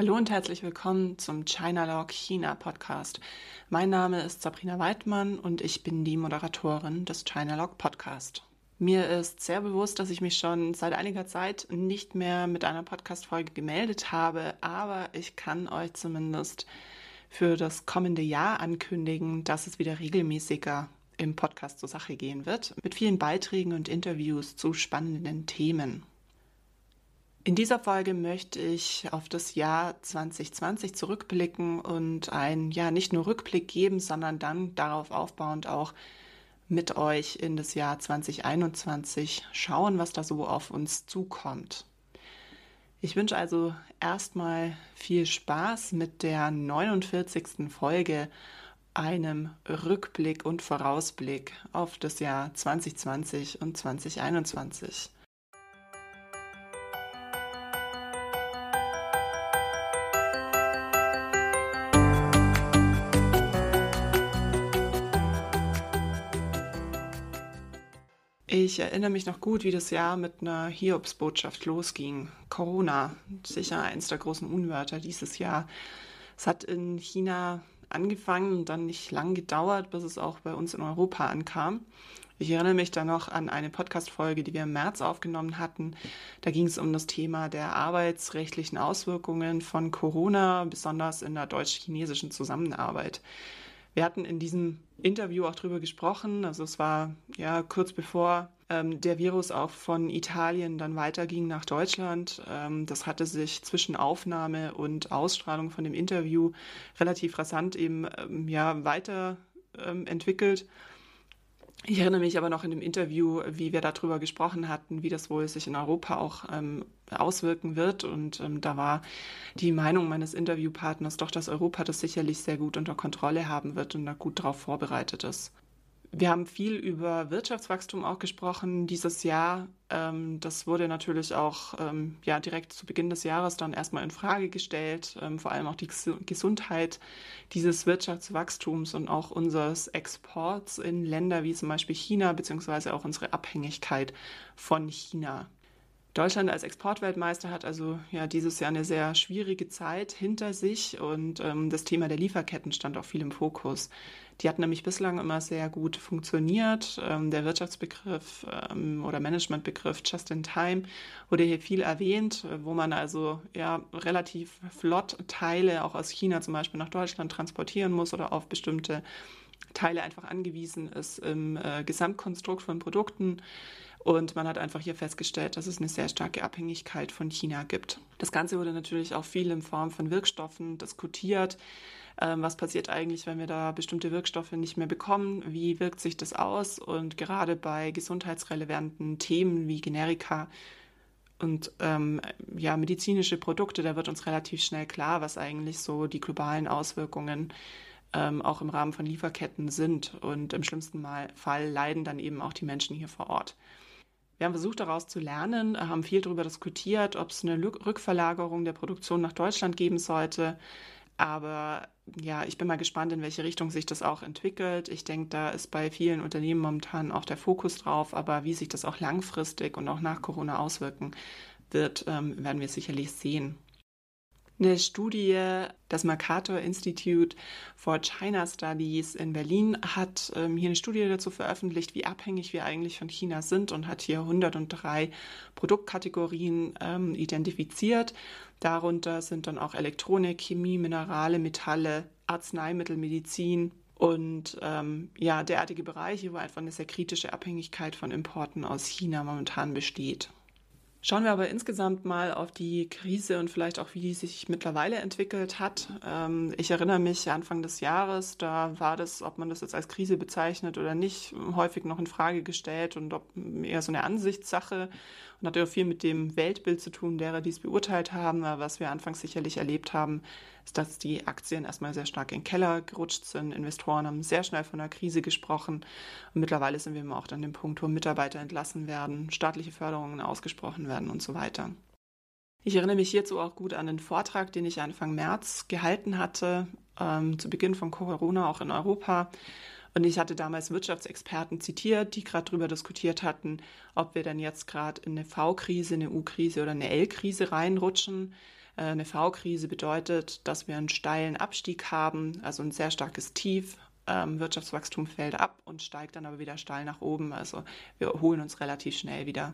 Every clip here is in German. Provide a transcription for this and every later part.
Hallo und herzlich willkommen zum China Log China Podcast. Mein Name ist Sabrina Weidmann und ich bin die Moderatorin des China Log Podcast. Mir ist sehr bewusst, dass ich mich schon seit einiger Zeit nicht mehr mit einer Podcast-Folge gemeldet habe, aber ich kann euch zumindest für das kommende Jahr ankündigen, dass es wieder regelmäßiger im Podcast zur Sache gehen wird, mit vielen Beiträgen und Interviews zu spannenden Themen. In dieser Folge möchte ich auf das Jahr 2020 zurückblicken und ein, ja, nicht nur Rückblick geben, sondern dann darauf aufbauend auch mit euch in das Jahr 2021 schauen, was da so auf uns zukommt. Ich wünsche also erstmal viel Spaß mit der 49. Folge, einem Rückblick und Vorausblick auf das Jahr 2020 und 2021. Ich erinnere mich noch gut, wie das Jahr mit einer Hiobsbotschaft losging. Corona, sicher eins der großen Unwörter dieses Jahr. Es hat in China angefangen und dann nicht lang gedauert, bis es auch bei uns in Europa ankam. Ich erinnere mich da noch an eine Podcast-Folge, die wir im März aufgenommen hatten. Da ging es um das Thema der arbeitsrechtlichen Auswirkungen von Corona, besonders in der deutsch-chinesischen Zusammenarbeit. Wir hatten in diesem Interview auch drüber gesprochen. Also es war ja kurz bevor ähm, der Virus auch von Italien dann weiterging nach Deutschland. Ähm, das hatte sich zwischen Aufnahme und Ausstrahlung von dem Interview relativ rasant eben ähm, ja weiter ähm, entwickelt. Ich erinnere mich aber noch in dem Interview, wie wir darüber gesprochen hatten, wie das wohl sich in Europa auch ähm, auswirken wird. Und ähm, da war die Meinung meines Interviewpartners doch, dass Europa das sicherlich sehr gut unter Kontrolle haben wird und da gut darauf vorbereitet ist. Wir haben viel über Wirtschaftswachstum auch gesprochen dieses Jahr. Ähm, das wurde natürlich auch ähm, ja, direkt zu Beginn des Jahres dann erstmal in Frage gestellt. Ähm, vor allem auch die Gesundheit dieses Wirtschaftswachstums und auch unseres Exports in Länder wie zum Beispiel China, beziehungsweise auch unsere Abhängigkeit von China. Deutschland als Exportweltmeister hat also ja dieses Jahr eine sehr schwierige Zeit hinter sich und ähm, das Thema der Lieferketten stand auch viel im Fokus. Die hat nämlich bislang immer sehr gut funktioniert. Ähm, der Wirtschaftsbegriff ähm, oder Managementbegriff Just in Time wurde hier viel erwähnt, wo man also ja relativ flott Teile auch aus China zum Beispiel nach Deutschland transportieren muss oder auf bestimmte Teile einfach angewiesen ist im äh, Gesamtkonstrukt von Produkten. Und man hat einfach hier festgestellt, dass es eine sehr starke Abhängigkeit von China gibt. Das Ganze wurde natürlich auch viel in Form von Wirkstoffen diskutiert. Ähm, was passiert eigentlich, wenn wir da bestimmte Wirkstoffe nicht mehr bekommen? Wie wirkt sich das aus? Und gerade bei gesundheitsrelevanten Themen wie Generika und ähm, ja, medizinische Produkte, da wird uns relativ schnell klar, was eigentlich so die globalen Auswirkungen ähm, auch im Rahmen von Lieferketten sind. Und im schlimmsten Fall leiden dann eben auch die Menschen hier vor Ort. Wir haben versucht, daraus zu lernen, haben viel darüber diskutiert, ob es eine Rückverlagerung der Produktion nach Deutschland geben sollte. Aber ja, ich bin mal gespannt, in welche Richtung sich das auch entwickelt. Ich denke, da ist bei vielen Unternehmen momentan auch der Fokus drauf. Aber wie sich das auch langfristig und auch nach Corona auswirken wird, ähm, werden wir sicherlich sehen. Eine Studie, das Mercator Institute for China Studies in Berlin hat ähm, hier eine Studie dazu veröffentlicht, wie abhängig wir eigentlich von China sind und hat hier 103 Produktkategorien ähm, identifiziert. Darunter sind dann auch Elektronik, Chemie, Minerale, Metalle, Arzneimittel, Medizin, und ähm, ja, derartige Bereiche, wo einfach eine sehr kritische Abhängigkeit von Importen aus China momentan besteht. Schauen wir aber insgesamt mal auf die Krise und vielleicht auch, wie die sich mittlerweile entwickelt hat. Ähm, ich erinnere mich Anfang des Jahres, da war das, ob man das jetzt als Krise bezeichnet oder nicht, häufig noch in Frage gestellt und ob eher so eine Ansichtssache und hat ja auch viel mit dem Weltbild zu tun, derer, die es beurteilt haben. Was wir anfangs sicherlich erlebt haben, dass die Aktien erstmal sehr stark in den Keller gerutscht sind. Investoren haben sehr schnell von einer Krise gesprochen. Und mittlerweile sind wir immer auch an dem Punkt, wo Mitarbeiter entlassen werden, staatliche Förderungen ausgesprochen werden und so weiter. Ich erinnere mich hierzu auch gut an den Vortrag, den ich Anfang März gehalten hatte, ähm, zu Beginn von Corona auch in Europa, und ich hatte damals Wirtschaftsexperten zitiert, die gerade darüber diskutiert hatten, ob wir dann jetzt gerade in eine V-Krise, eine U-Krise oder eine L-Krise reinrutschen. Äh, eine V-Krise bedeutet, dass wir einen steilen Abstieg haben, also ein sehr starkes Tief. Ähm, Wirtschaftswachstum fällt ab und steigt dann aber wieder steil nach oben. Also wir erholen uns relativ schnell wieder.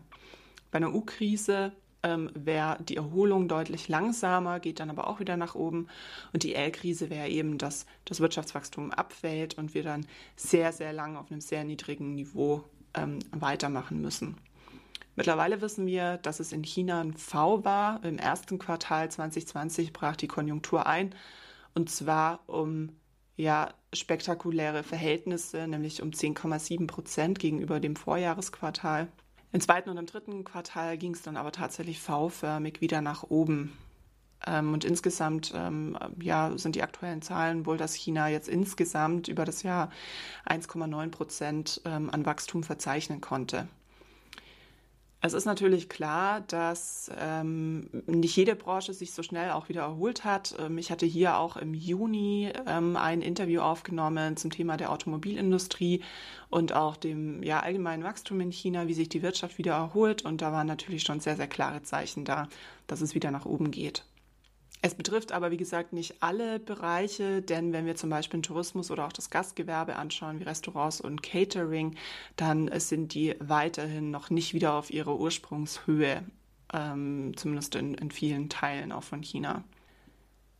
Bei einer U-Krise ähm, wäre die Erholung deutlich langsamer, geht dann aber auch wieder nach oben. Und die L-Krise wäre eben, dass das Wirtschaftswachstum abfällt und wir dann sehr, sehr lang auf einem sehr niedrigen Niveau ähm, weitermachen müssen. Mittlerweile wissen wir, dass es in China ein V war. Im ersten Quartal 2020 brach die Konjunktur ein und zwar um ja, spektakuläre Verhältnisse, nämlich um 10,7 Prozent gegenüber dem Vorjahresquartal. Im zweiten und im dritten Quartal ging es dann aber tatsächlich V-förmig wieder nach oben. Ähm, und insgesamt ähm, ja, sind die aktuellen Zahlen wohl, dass China jetzt insgesamt über das Jahr 1,9 Prozent ähm, an Wachstum verzeichnen konnte. Es ist natürlich klar, dass ähm, nicht jede Branche sich so schnell auch wieder erholt hat. Ähm, ich hatte hier auch im Juni ähm, ein Interview aufgenommen zum Thema der Automobilindustrie und auch dem ja, allgemeinen Wachstum in China, wie sich die Wirtschaft wieder erholt. Und da waren natürlich schon sehr, sehr klare Zeichen da, dass es wieder nach oben geht. Es betrifft aber, wie gesagt, nicht alle Bereiche, denn wenn wir zum Beispiel den Tourismus oder auch das Gastgewerbe anschauen, wie Restaurants und Catering, dann sind die weiterhin noch nicht wieder auf ihrer Ursprungshöhe, ähm, zumindest in, in vielen Teilen auch von China.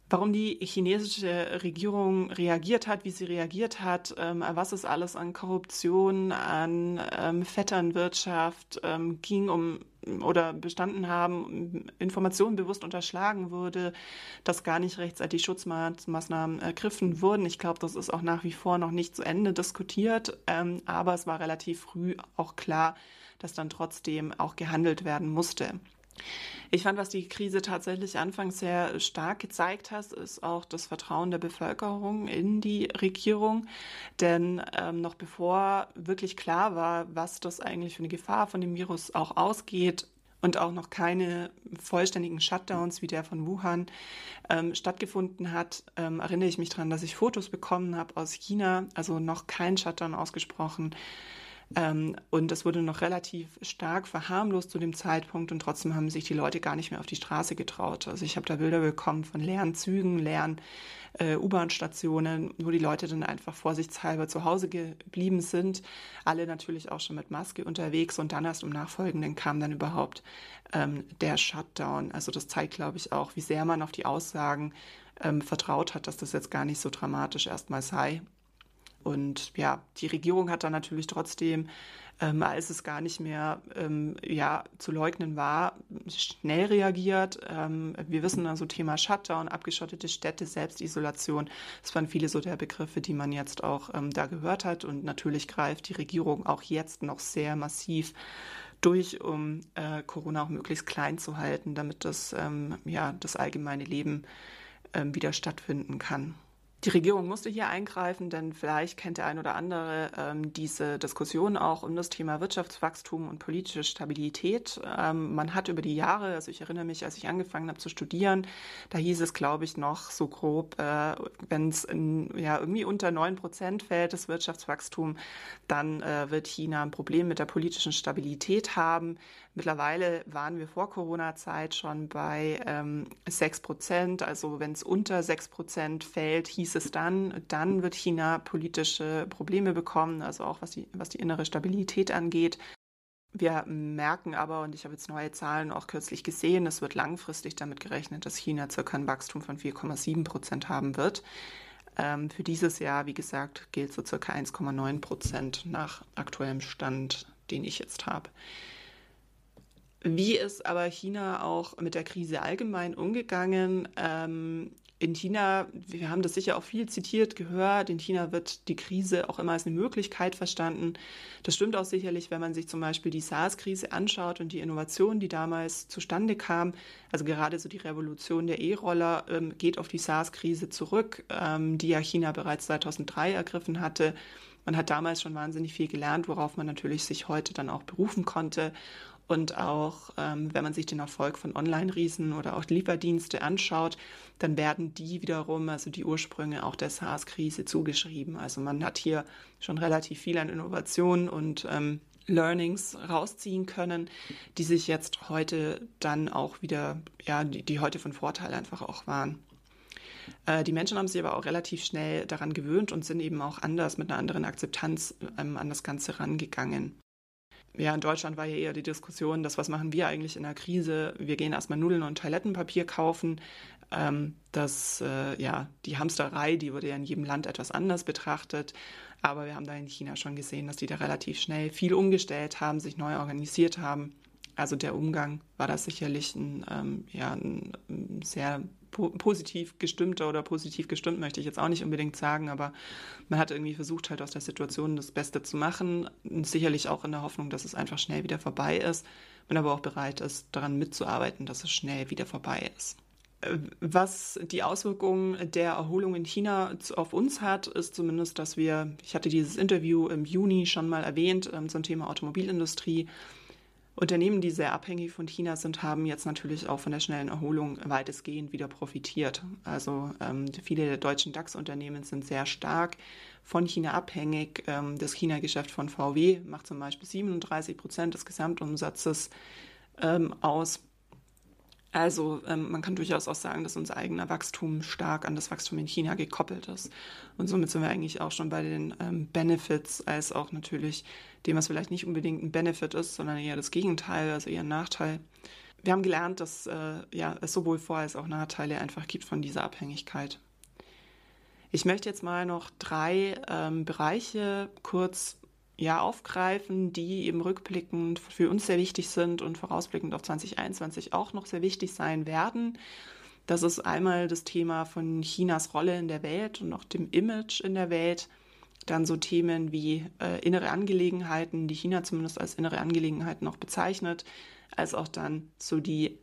Warum die chinesische Regierung reagiert hat, wie sie reagiert hat, ähm, was es alles an Korruption, an ähm, Vetternwirtschaft ähm, ging, um oder bestanden haben, Informationen bewusst unterschlagen wurde, dass gar nicht rechtzeitig Schutzmaßnahmen ergriffen wurden. Ich glaube, das ist auch nach wie vor noch nicht zu Ende diskutiert, ähm, aber es war relativ früh auch klar, dass dann trotzdem auch gehandelt werden musste. Ich fand, was die Krise tatsächlich anfangs sehr stark gezeigt hat, ist auch das Vertrauen der Bevölkerung in die Regierung. Denn ähm, noch bevor wirklich klar war, was das eigentlich für eine Gefahr von dem Virus auch ausgeht, und auch noch keine vollständigen Shutdowns wie der von Wuhan ähm, stattgefunden hat, ähm, erinnere ich mich daran, dass ich Fotos bekommen habe aus China, also noch kein Shutdown ausgesprochen, ähm, und das wurde noch relativ stark verharmlost zu dem Zeitpunkt und trotzdem haben sich die Leute gar nicht mehr auf die Straße getraut. Also ich habe da Bilder bekommen von leeren Zügen, leeren äh, U-Bahn-Stationen, wo die Leute dann einfach vorsichtshalber zu Hause geblieben sind. Alle natürlich auch schon mit Maske unterwegs und dann erst im Nachfolgenden kam dann überhaupt ähm, der Shutdown. Also das zeigt, glaube ich, auch, wie sehr man auf die Aussagen ähm, vertraut hat, dass das jetzt gar nicht so dramatisch erstmal sei. Und ja, die Regierung hat dann natürlich trotzdem, ähm, als es gar nicht mehr ähm, ja, zu leugnen war, schnell reagiert. Ähm, wir wissen also Thema Shutdown, abgeschottete Städte, Selbstisolation. Das waren viele so der Begriffe, die man jetzt auch ähm, da gehört hat. Und natürlich greift die Regierung auch jetzt noch sehr massiv durch, um äh, Corona auch möglichst klein zu halten, damit das, ähm, ja, das allgemeine Leben ähm, wieder stattfinden kann. Die Regierung musste hier eingreifen, denn vielleicht kennt der ein oder andere ähm, diese Diskussion auch um das Thema Wirtschaftswachstum und politische Stabilität. Ähm, man hat über die Jahre, also ich erinnere mich, als ich angefangen habe zu studieren, da hieß es, glaube ich, noch so grob, äh, wenn es ja irgendwie unter 9 Prozent fällt, das Wirtschaftswachstum, dann äh, wird China ein Problem mit der politischen Stabilität haben. Mittlerweile waren wir vor Corona-Zeit schon bei ähm, 6 Prozent. Also wenn es unter 6 Prozent fällt, hieß es dann, dann wird China politische Probleme bekommen, also auch was die, was die innere Stabilität angeht. Wir merken aber, und ich habe jetzt neue Zahlen auch kürzlich gesehen, es wird langfristig damit gerechnet, dass China circa ein Wachstum von 4,7 Prozent haben wird. Ähm, für dieses Jahr, wie gesagt, gilt so circa 1,9 Prozent nach aktuellem Stand, den ich jetzt habe. Wie ist aber China auch mit der Krise allgemein umgegangen? Ähm, in China, wir haben das sicher auch viel zitiert, gehört, in China wird die Krise auch immer als eine Möglichkeit verstanden. Das stimmt auch sicherlich, wenn man sich zum Beispiel die SARS-Krise anschaut und die Innovation, die damals zustande kam. Also gerade so die Revolution der E-Roller ähm, geht auf die SARS-Krise zurück, ähm, die ja China bereits 2003 ergriffen hatte. Man hat damals schon wahnsinnig viel gelernt, worauf man natürlich sich heute dann auch berufen konnte. Und auch ähm, wenn man sich den Erfolg von Online-Riesen oder auch Lieferdienste anschaut, dann werden die wiederum, also die Ursprünge auch der SARS-Krise zugeschrieben. Also man hat hier schon relativ viel an Innovationen und ähm, Learnings rausziehen können, die sich jetzt heute dann auch wieder, ja, die, die heute von Vorteil einfach auch waren. Äh, die Menschen haben sich aber auch relativ schnell daran gewöhnt und sind eben auch anders mit einer anderen Akzeptanz ähm, an das Ganze rangegangen. Ja, in Deutschland war ja eher die Diskussion, dass was machen wir eigentlich in der Krise? Wir gehen erstmal Nudeln und Toilettenpapier kaufen. Ähm, das, äh, ja, die Hamsterei, die wurde ja in jedem Land etwas anders betrachtet. Aber wir haben da in China schon gesehen, dass die da relativ schnell viel umgestellt haben, sich neu organisiert haben. Also der Umgang war da sicherlich ein, ähm, ja, ein sehr po positiv gestimmter oder positiv gestimmt, möchte ich jetzt auch nicht unbedingt sagen, aber man hat irgendwie versucht, halt aus der Situation das Beste zu machen. Sicherlich auch in der Hoffnung, dass es einfach schnell wieder vorbei ist. Man aber auch bereit ist, daran mitzuarbeiten, dass es schnell wieder vorbei ist. Äh, was die Auswirkungen der Erholung in China auf uns hat, ist zumindest, dass wir, ich hatte dieses Interview im Juni schon mal erwähnt ähm, zum Thema Automobilindustrie, Unternehmen, die sehr abhängig von China sind, haben jetzt natürlich auch von der schnellen Erholung weitestgehend wieder profitiert. Also ähm, viele der deutschen DAX-Unternehmen sind sehr stark von China abhängig. Ähm, das China-Geschäft von VW macht zum Beispiel 37 Prozent des Gesamtumsatzes ähm, aus. Also ähm, man kann durchaus auch sagen, dass unser eigener Wachstum stark an das Wachstum in China gekoppelt ist. Und somit sind wir eigentlich auch schon bei den ähm, Benefits, als auch natürlich dem, was vielleicht nicht unbedingt ein Benefit ist, sondern eher das Gegenteil, also eher ein Nachteil. Wir haben gelernt, dass äh, ja, es sowohl Vor- als auch Nachteile einfach gibt von dieser Abhängigkeit. Ich möchte jetzt mal noch drei ähm, Bereiche kurz ja, aufgreifen, die eben rückblickend für uns sehr wichtig sind und vorausblickend auf 2021 auch noch sehr wichtig sein werden. Das ist einmal das Thema von Chinas Rolle in der Welt und auch dem Image in der Welt. Dann so Themen wie äh, innere Angelegenheiten, die China zumindest als innere Angelegenheiten noch bezeichnet, als auch dann so die,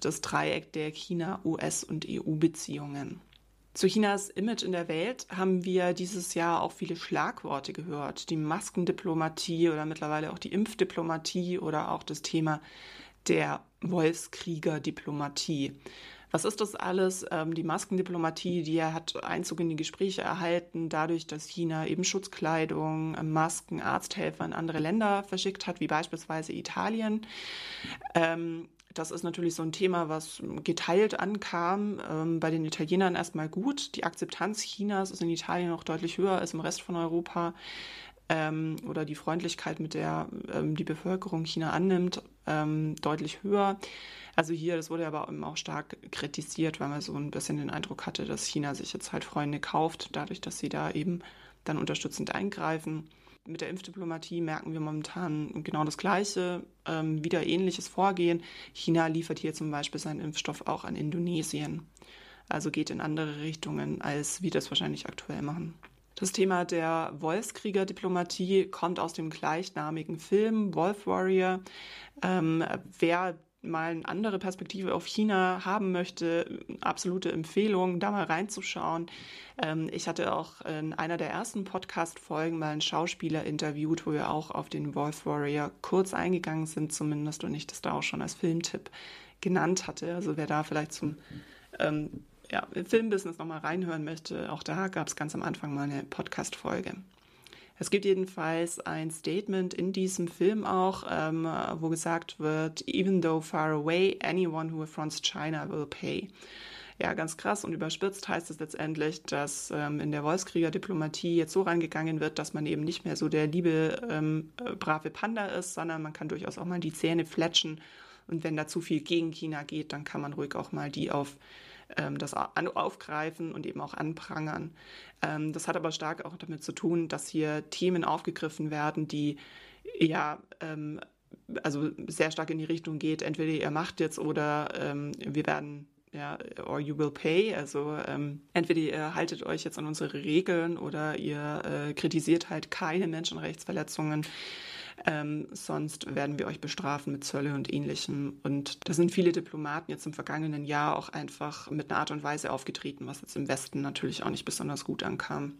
das Dreieck der China, US und EU-Beziehungen. Zu Chinas Image in der Welt haben wir dieses Jahr auch viele Schlagworte gehört. Die Maskendiplomatie oder mittlerweile auch die Impfdiplomatie oder auch das Thema der Wolfskrieger-Diplomatie. Was ist das alles? Ähm, die Maskendiplomatie, die hat Einzug in die Gespräche erhalten, dadurch, dass China eben Schutzkleidung, Masken, Arzthelfer in andere Länder verschickt hat, wie beispielsweise Italien. Ähm, das ist natürlich so ein Thema, was geteilt ankam. Ähm, bei den Italienern erstmal gut. Die Akzeptanz Chinas ist in Italien noch deutlich höher als im Rest von Europa. Ähm, oder die Freundlichkeit, mit der ähm, die Bevölkerung China annimmt, ähm, deutlich höher. Also hier, das wurde aber auch stark kritisiert, weil man so ein bisschen den Eindruck hatte, dass China sich jetzt halt Freunde kauft, dadurch, dass sie da eben dann unterstützend eingreifen mit der Impfdiplomatie merken wir momentan genau das Gleiche, ähm, wieder ähnliches Vorgehen. China liefert hier zum Beispiel seinen Impfstoff auch an Indonesien. Also geht in andere Richtungen, als wir das wahrscheinlich aktuell machen. Das Thema der Wolfskrieger-Diplomatie kommt aus dem gleichnamigen Film Wolf Warrior. Ähm, wer mal eine andere Perspektive auf China haben möchte, absolute Empfehlung, da mal reinzuschauen. Ähm, ich hatte auch in einer der ersten Podcast-Folgen mal einen Schauspieler interviewt, wo wir auch auf den Wolf Warrior kurz eingegangen sind, zumindest, und ich das da auch schon als Filmtipp genannt hatte. Also wer da vielleicht zum ähm, ja, Filmbusiness nochmal reinhören möchte, auch da gab es ganz am Anfang mal eine Podcast-Folge. Es gibt jedenfalls ein Statement in diesem Film auch, ähm, wo gesagt wird, even though far away, anyone who affronts China will pay. Ja, ganz krass und überspitzt heißt es letztendlich, dass ähm, in der Wolfskrieger-Diplomatie jetzt so reingegangen wird, dass man eben nicht mehr so der liebe, ähm, äh, brave Panda ist, sondern man kann durchaus auch mal die Zähne fletschen. Und wenn da zu viel gegen China geht, dann kann man ruhig auch mal die auf ähm, das aufgreifen und eben auch anprangern. Ähm, das hat aber stark auch damit zu tun, dass hier Themen aufgegriffen werden, die ja ähm, also sehr stark in die Richtung geht, entweder ihr macht jetzt oder ähm, wir werden ja, or you will pay. Also ähm, entweder ihr haltet euch jetzt an unsere Regeln oder ihr äh, kritisiert halt keine Menschenrechtsverletzungen. Ähm, sonst werden wir euch bestrafen mit Zölle und ähnlichem. Und da sind viele Diplomaten jetzt im vergangenen Jahr auch einfach mit einer Art und Weise aufgetreten, was jetzt im Westen natürlich auch nicht besonders gut ankam.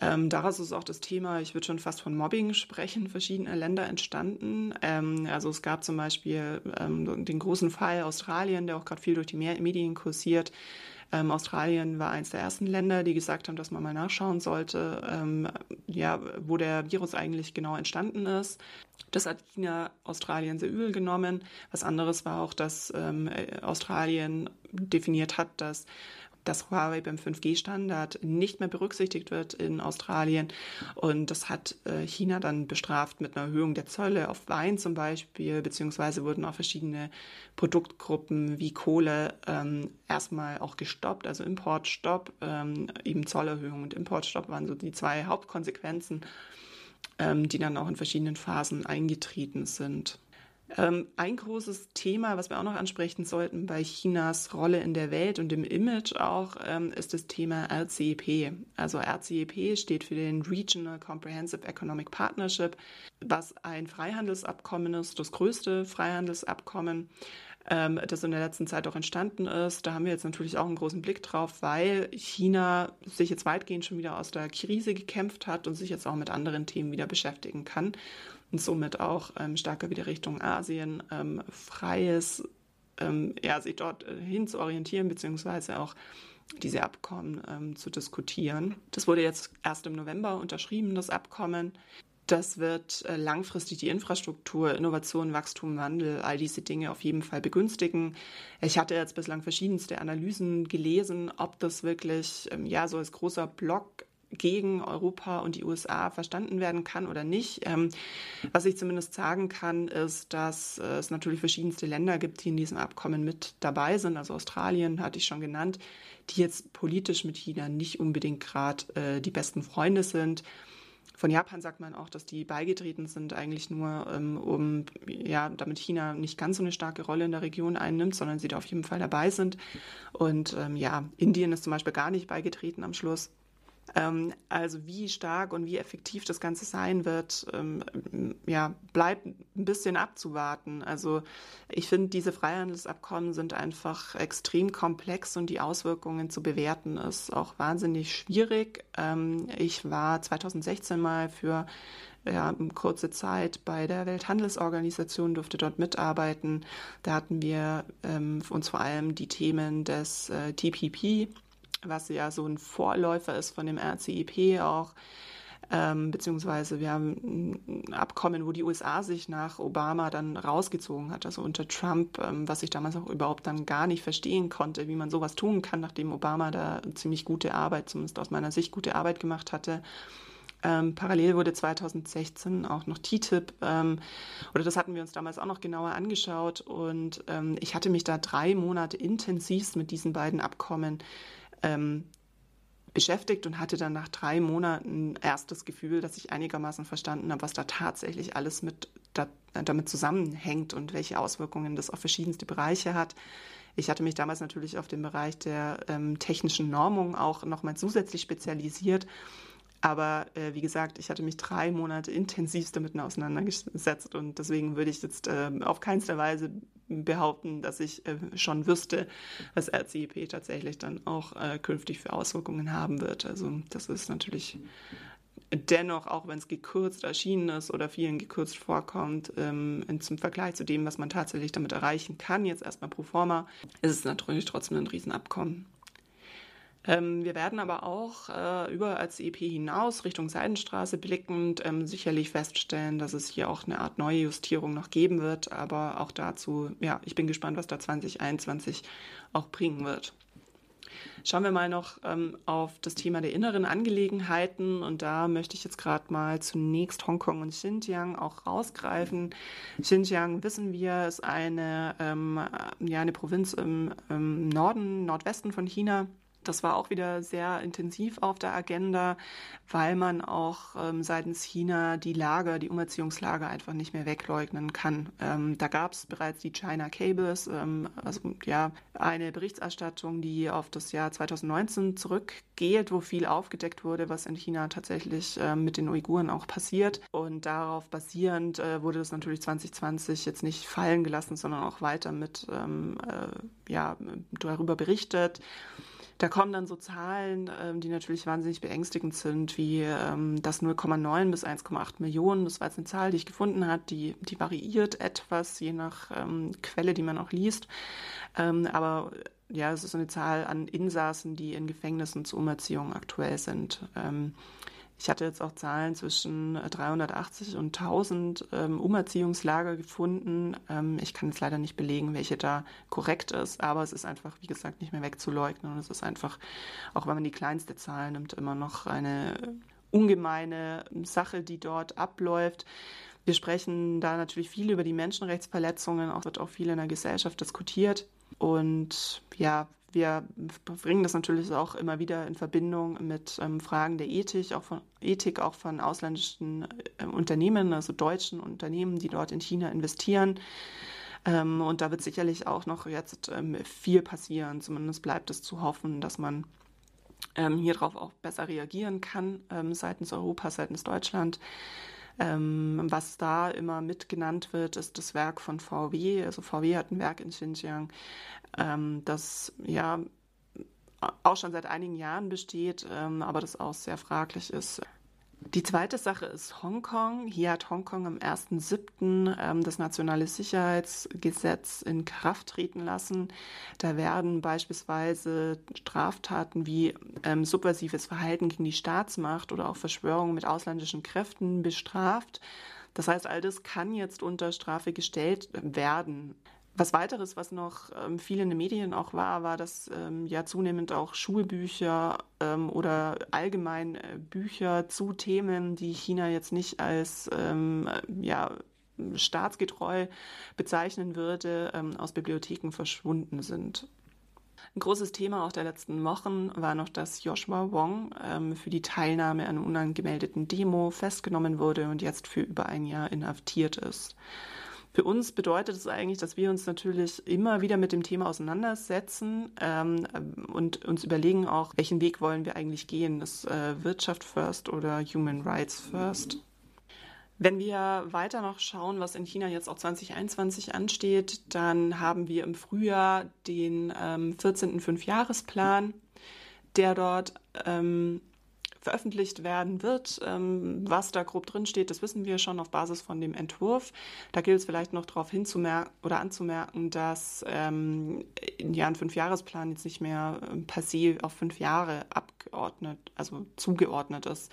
Ähm, daraus ist auch das Thema, ich würde schon fast von Mobbing sprechen, verschiedener Länder entstanden. Ähm, also es gab zum Beispiel ähm, den großen Fall Australien, der auch gerade viel durch die Medien kursiert. Ähm, Australien war eines der ersten Länder, die gesagt haben, dass man mal nachschauen sollte, ähm, ja, wo der Virus eigentlich genau entstanden ist. Das hat China Australien sehr übel genommen. Was anderes war auch, dass ähm, Australien definiert hat, dass dass Huawei beim 5G-Standard nicht mehr berücksichtigt wird in Australien. Und das hat äh, China dann bestraft mit einer Erhöhung der Zölle auf Wein zum Beispiel, beziehungsweise wurden auch verschiedene Produktgruppen wie Kohle ähm, erstmal auch gestoppt, also Importstopp, ähm, eben Zollerhöhung und Importstopp waren so die zwei Hauptkonsequenzen, ähm, die dann auch in verschiedenen Phasen eingetreten sind. Ähm, ein großes Thema, was wir auch noch ansprechen sollten bei Chinas Rolle in der Welt und im Image auch, ähm, ist das Thema RCEP. Also RCEP steht für den Regional Comprehensive Economic Partnership, was ein Freihandelsabkommen ist, das größte Freihandelsabkommen ähm, das in der letzten Zeit auch entstanden ist. Da haben wir jetzt natürlich auch einen großen Blick drauf, weil China sich jetzt weitgehend schon wieder aus der Krise gekämpft hat und sich jetzt auch mit anderen Themen wieder beschäftigen kann und somit auch ähm, stärker wieder Richtung Asien ähm, freies, ähm, ja, sich dort äh, hin zu orientieren, beziehungsweise auch diese Abkommen ähm, zu diskutieren. Das wurde jetzt erst im November unterschrieben, das Abkommen. Das wird äh, langfristig die Infrastruktur, Innovation, Wachstum, Wandel, all diese Dinge auf jeden Fall begünstigen. Ich hatte jetzt bislang verschiedenste Analysen gelesen, ob das wirklich ähm, ja so als großer Block gegen Europa und die USA verstanden werden kann oder nicht. Ähm, was ich zumindest sagen kann, ist, dass äh, es natürlich verschiedenste Länder gibt, die in diesem Abkommen mit dabei sind. Also Australien hatte ich schon genannt, die jetzt politisch mit China nicht unbedingt gerade äh, die besten Freunde sind. Von Japan sagt man auch, dass die beigetreten sind, eigentlich nur, ähm, um, ja, damit China nicht ganz so eine starke Rolle in der Region einnimmt, sondern sie da auf jeden Fall dabei sind. Und ähm, ja, Indien ist zum Beispiel gar nicht beigetreten am Schluss. Ähm, also wie stark und wie effektiv das Ganze sein wird, ähm, ja, bleibt ein bisschen abzuwarten. Also ich finde, diese Freihandelsabkommen sind einfach extrem komplex und die Auswirkungen zu bewerten ist auch wahnsinnig schwierig. Ähm, ich war 2016 mal für ja, kurze Zeit bei der Welthandelsorganisation, durfte dort mitarbeiten. Da hatten wir ähm, uns vor allem die Themen des äh, TPP was ja so ein Vorläufer ist von dem RCEP auch. Ähm, beziehungsweise wir haben ein Abkommen, wo die USA sich nach Obama dann rausgezogen hat, also unter Trump, ähm, was ich damals auch überhaupt dann gar nicht verstehen konnte, wie man sowas tun kann, nachdem Obama da ziemlich gute Arbeit, zumindest aus meiner Sicht gute Arbeit gemacht hatte. Ähm, parallel wurde 2016 auch noch TTIP, ähm, oder das hatten wir uns damals auch noch genauer angeschaut. Und ähm, ich hatte mich da drei Monate intensivst mit diesen beiden Abkommen ähm, beschäftigt und hatte dann nach drei Monaten erst das Gefühl, dass ich einigermaßen verstanden habe, was da tatsächlich alles mit da, damit zusammenhängt und welche Auswirkungen das auf verschiedenste Bereiche hat. Ich hatte mich damals natürlich auf den Bereich der ähm, technischen Normung auch nochmal zusätzlich spezialisiert aber äh, wie gesagt, ich hatte mich drei Monate intensivst damit auseinandergesetzt und deswegen würde ich jetzt äh, auf keinster Weise behaupten, dass ich äh, schon wüsste, was RCEP tatsächlich dann auch äh, künftig für Auswirkungen haben wird. Also das ist natürlich dennoch, auch wenn es gekürzt erschienen ist oder vielen gekürzt vorkommt, ähm, zum Vergleich zu dem, was man tatsächlich damit erreichen kann, jetzt erstmal pro forma, ist es natürlich trotzdem ein Riesenabkommen. Ähm, wir werden aber auch äh, über als EP hinaus Richtung Seidenstraße blickend ähm, sicherlich feststellen, dass es hier auch eine Art neue Justierung noch geben wird. Aber auch dazu, ja, ich bin gespannt, was da 2021 auch bringen wird. Schauen wir mal noch ähm, auf das Thema der inneren Angelegenheiten und da möchte ich jetzt gerade mal zunächst Hongkong und Xinjiang auch rausgreifen. Xinjiang, wissen wir, ist eine, ähm, ja, eine Provinz im, im Norden, Nordwesten von China das war auch wieder sehr intensiv auf der Agenda, weil man auch ähm, seitens China die Lage, die Umerziehungslage einfach nicht mehr wegleugnen kann. Ähm, da gab es bereits die China Cables, ähm, also ja, eine Berichterstattung, die auf das Jahr 2019 zurückgeht, wo viel aufgedeckt wurde, was in China tatsächlich äh, mit den Uiguren auch passiert. Und darauf basierend äh, wurde das natürlich 2020 jetzt nicht fallen gelassen, sondern auch weiter mit ähm, äh, ja, darüber berichtet. Da kommen dann so Zahlen, ähm, die natürlich wahnsinnig beängstigend sind, wie ähm, das 0,9 bis 1,8 Millionen. Das war jetzt eine Zahl, die ich gefunden habe, die, die variiert etwas, je nach ähm, Quelle, die man auch liest. Ähm, aber ja, es ist eine Zahl an Insassen, die in Gefängnissen zur Umerziehung aktuell sind. Ähm, ich hatte jetzt auch Zahlen zwischen 380 und 1000 ähm, Umerziehungslager gefunden. Ähm, ich kann jetzt leider nicht belegen, welche da korrekt ist, aber es ist einfach, wie gesagt, nicht mehr wegzuleugnen. Und es ist einfach, auch wenn man die kleinste Zahl nimmt, immer noch eine ungemeine Sache, die dort abläuft. Wir sprechen da natürlich viel über die Menschenrechtsverletzungen, auch wird auch viel in der Gesellschaft diskutiert. Und ja, wir bringen das natürlich auch immer wieder in Verbindung mit ähm, Fragen der Ethik, auch von Ethik auch von ausländischen äh, Unternehmen, also deutschen Unternehmen, die dort in China investieren. Ähm, und da wird sicherlich auch noch jetzt ähm, viel passieren. Zumindest bleibt es zu hoffen, dass man ähm, hier drauf auch besser reagieren kann ähm, seitens Europa, seitens Deutschland. Ähm, was da immer mitgenannt wird, ist das Werk von VW. Also VW hat ein Werk in Xinjiang, ähm, das ja auch schon seit einigen Jahren besteht, ähm, aber das auch sehr fraglich ist. Die zweite Sache ist Hongkong. Hier hat Hongkong am 1.7. Ähm, das nationale Sicherheitsgesetz in Kraft treten lassen. Da werden beispielsweise Straftaten wie ähm, subversives Verhalten gegen die Staatsmacht oder auch Verschwörungen mit ausländischen Kräften bestraft. Das heißt, all das kann jetzt unter Strafe gestellt werden. Was weiteres, was noch ähm, viel in den Medien auch war, war, dass ähm, ja zunehmend auch Schulbücher ähm, oder allgemein äh, Bücher zu Themen, die China jetzt nicht als ähm, ja, staatsgetreu bezeichnen würde, ähm, aus Bibliotheken verschwunden sind. Ein großes Thema auch der letzten Wochen war noch, dass Joshua Wong ähm, für die Teilnahme an unangemeldeten Demo festgenommen wurde und jetzt für über ein Jahr inhaftiert ist. Für uns bedeutet es eigentlich, dass wir uns natürlich immer wieder mit dem Thema auseinandersetzen ähm, und uns überlegen auch, welchen Weg wollen wir eigentlich gehen. Ist äh, Wirtschaft first oder Human Rights first? Wenn wir weiter noch schauen, was in China jetzt auch 2021 ansteht, dann haben wir im Frühjahr den ähm, 14. Fünfjahresplan, der dort ähm, veröffentlicht werden wird. Ähm, was da grob drin steht, das wissen wir schon auf Basis von dem Entwurf. Da gilt es vielleicht noch darauf hinzumerken oder anzumerken, dass ähm, ja ein Fünfjahresplan jetzt nicht mehr ähm, se auf fünf Jahre abgeordnet, also zugeordnet ist,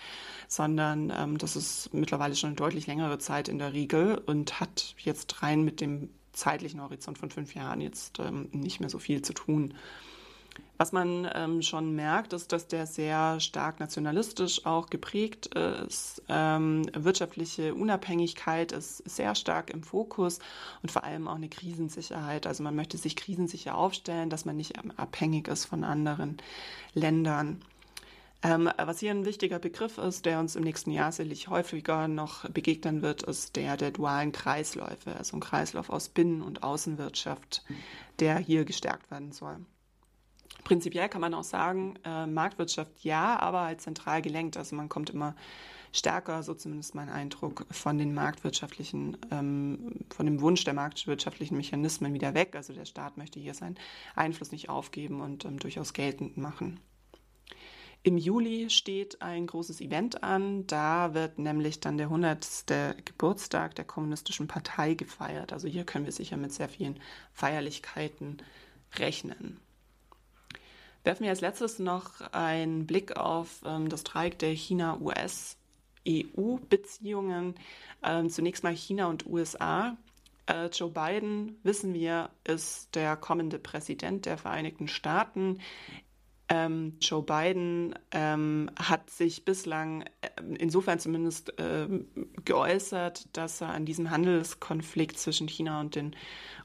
sondern ähm, das ist mittlerweile schon eine deutlich längere Zeit in der Regel und hat jetzt rein mit dem zeitlichen Horizont von fünf Jahren jetzt ähm, nicht mehr so viel zu tun. Was man ähm, schon merkt, ist, dass der sehr stark nationalistisch auch geprägt ist. Ähm, wirtschaftliche Unabhängigkeit ist sehr stark im Fokus und vor allem auch eine Krisensicherheit. Also man möchte sich krisensicher aufstellen, dass man nicht abhängig ist von anderen Ländern. Ähm, was hier ein wichtiger Begriff ist, der uns im nächsten Jahr sicherlich häufiger noch begegnen wird, ist der der dualen Kreisläufe, also ein Kreislauf aus Binnen- und Außenwirtschaft, der hier gestärkt werden soll. Prinzipiell kann man auch sagen, äh, Marktwirtschaft ja, aber halt zentral gelenkt. Also man kommt immer stärker, so zumindest mein Eindruck, von den marktwirtschaftlichen, ähm, von dem Wunsch der marktwirtschaftlichen Mechanismen wieder weg. Also der Staat möchte hier seinen Einfluss nicht aufgeben und ähm, durchaus geltend machen. Im Juli steht ein großes Event an. Da wird nämlich dann der 100. Geburtstag der Kommunistischen Partei gefeiert. Also hier können wir sicher mit sehr vielen Feierlichkeiten rechnen. Werfen wir als letztes noch einen Blick auf ähm, das Dreieck der China-US-EU-Beziehungen. Ähm, zunächst mal China und USA. Äh, Joe Biden, wissen wir, ist der kommende Präsident der Vereinigten Staaten. Ähm, Joe Biden ähm, hat sich bislang äh, insofern zumindest äh, geäußert, dass er an diesem Handelskonflikt zwischen China und den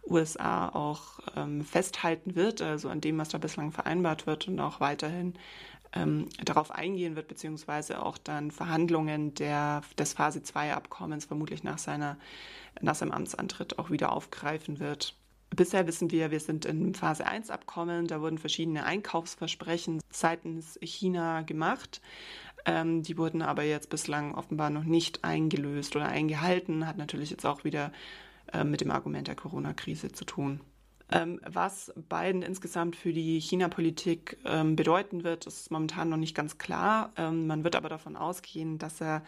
USA auch ähm, festhalten wird, also an dem, was da bislang vereinbart wird und auch weiterhin ähm, darauf eingehen wird, beziehungsweise auch dann Verhandlungen der, des Phase 2 Abkommens vermutlich nach, seiner, nach seinem Amtsantritt auch wieder aufgreifen wird. Bisher wissen wir, wir sind im Phase 1 Abkommen, da wurden verschiedene Einkaufsversprechen seitens China gemacht. Ähm, die wurden aber jetzt bislang offenbar noch nicht eingelöst oder eingehalten, hat natürlich jetzt auch wieder äh, mit dem Argument der Corona-Krise zu tun. Ähm, was Biden insgesamt für die China-Politik ähm, bedeuten wird, ist momentan noch nicht ganz klar. Ähm, man wird aber davon ausgehen, dass er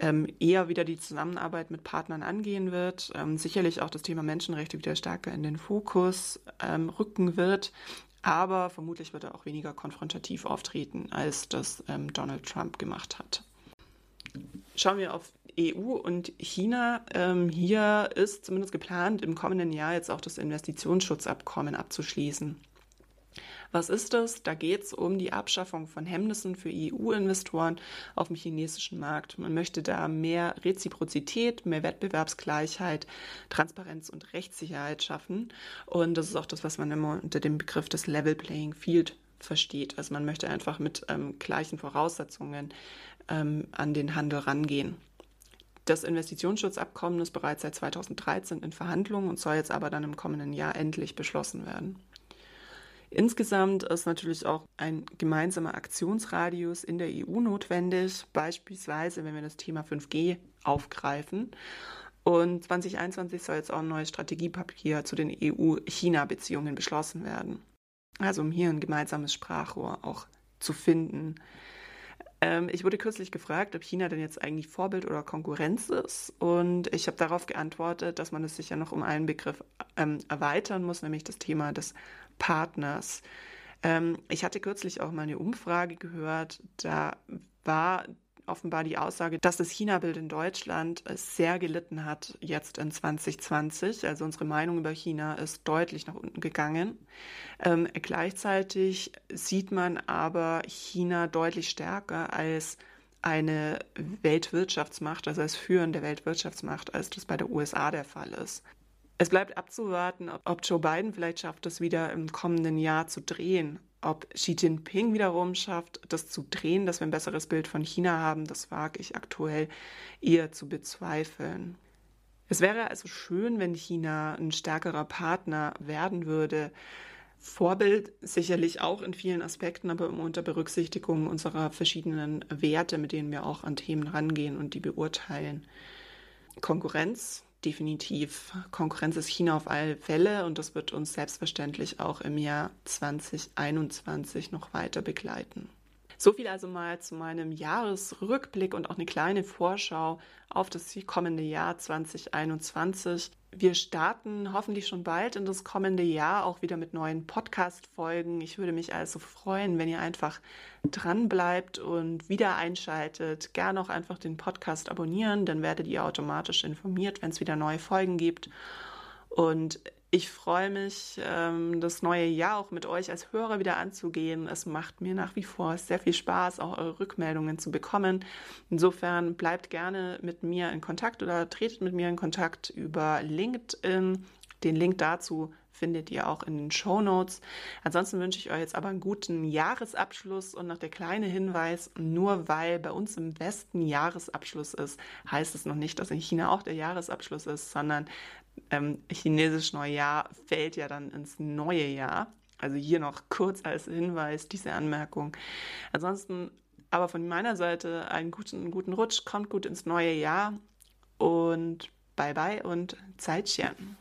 ähm, eher wieder die Zusammenarbeit mit Partnern angehen wird, ähm, sicherlich auch das Thema Menschenrechte wieder stärker in den Fokus ähm, rücken wird. Aber vermutlich wird er auch weniger konfrontativ auftreten, als das Donald Trump gemacht hat. Schauen wir auf EU und China. Ähm, hier ist zumindest geplant, im kommenden Jahr jetzt auch das Investitionsschutzabkommen abzuschließen. Was ist das? Da geht es um die Abschaffung von Hemmnissen für EU-Investoren auf dem chinesischen Markt. Man möchte da mehr Reziprozität, mehr Wettbewerbsgleichheit, Transparenz und Rechtssicherheit schaffen. Und das ist auch das, was man immer unter dem Begriff des Level Playing Field versteht. Also man möchte einfach mit ähm, gleichen Voraussetzungen ähm, an den Handel rangehen. Das Investitionsschutzabkommen ist bereits seit 2013 in Verhandlungen und soll jetzt aber dann im kommenden Jahr endlich beschlossen werden. Insgesamt ist natürlich auch ein gemeinsamer Aktionsradius in der EU notwendig, beispielsweise wenn wir das Thema 5G aufgreifen. Und 2021 soll jetzt auch ein neues Strategiepapier zu den EU-China-Beziehungen beschlossen werden. Also um hier ein gemeinsames Sprachrohr auch zu finden. Ähm, ich wurde kürzlich gefragt, ob China denn jetzt eigentlich Vorbild oder Konkurrenz ist. Und ich habe darauf geantwortet, dass man es sicher noch um einen Begriff ähm, erweitern muss, nämlich das Thema des Partners. Ähm, ich hatte kürzlich auch mal eine Umfrage gehört, da war offenbar die Aussage, dass das China-Bild in Deutschland sehr gelitten hat jetzt in 2020. Also unsere Meinung über China ist deutlich nach unten gegangen. Ähm, gleichzeitig sieht man aber China deutlich stärker als eine Weltwirtschaftsmacht, also als führende Weltwirtschaftsmacht, als das bei der USA der Fall ist. Es bleibt abzuwarten, ob Joe Biden vielleicht schafft, das wieder im kommenden Jahr zu drehen. Ob Xi Jinping wiederum schafft, das zu drehen, dass wir ein besseres Bild von China haben, das wage ich aktuell eher zu bezweifeln. Es wäre also schön, wenn China ein stärkerer Partner werden würde. Vorbild sicherlich auch in vielen Aspekten, aber immer unter Berücksichtigung unserer verschiedenen Werte, mit denen wir auch an Themen rangehen und die beurteilen. Konkurrenz definitiv. Konkurrenz ist China auf alle Fälle und das wird uns selbstverständlich auch im Jahr 2021 noch weiter begleiten. So viel also mal zu meinem Jahresrückblick und auch eine kleine Vorschau auf das kommende Jahr 2021. Wir starten hoffentlich schon bald in das kommende Jahr auch wieder mit neuen Podcast-Folgen. Ich würde mich also freuen, wenn ihr einfach dran bleibt und wieder einschaltet. Gerne auch einfach den Podcast abonnieren, dann werdet ihr automatisch informiert, wenn es wieder neue Folgen gibt. Und ich freue mich, ähm, das neue Jahr auch mit euch als Hörer wieder anzugehen. Es macht mir nach wie vor sehr viel Spaß, auch eure Rückmeldungen zu bekommen. Insofern bleibt gerne mit mir in Kontakt oder tretet mit mir in Kontakt über LinkedIn. Den Link dazu findet ihr auch in den Show Notes. Ansonsten wünsche ich euch jetzt aber einen guten Jahresabschluss und noch der kleine Hinweis, nur weil bei uns im Westen Jahresabschluss ist, heißt es noch nicht, dass in China auch der Jahresabschluss ist, sondern ähm, chinesisch Neujahr fällt ja dann ins neue Jahr. Also hier noch kurz als Hinweis diese Anmerkung. Ansonsten aber von meiner Seite einen guten, guten Rutsch, kommt gut ins neue Jahr und bye bye und Zeitchen.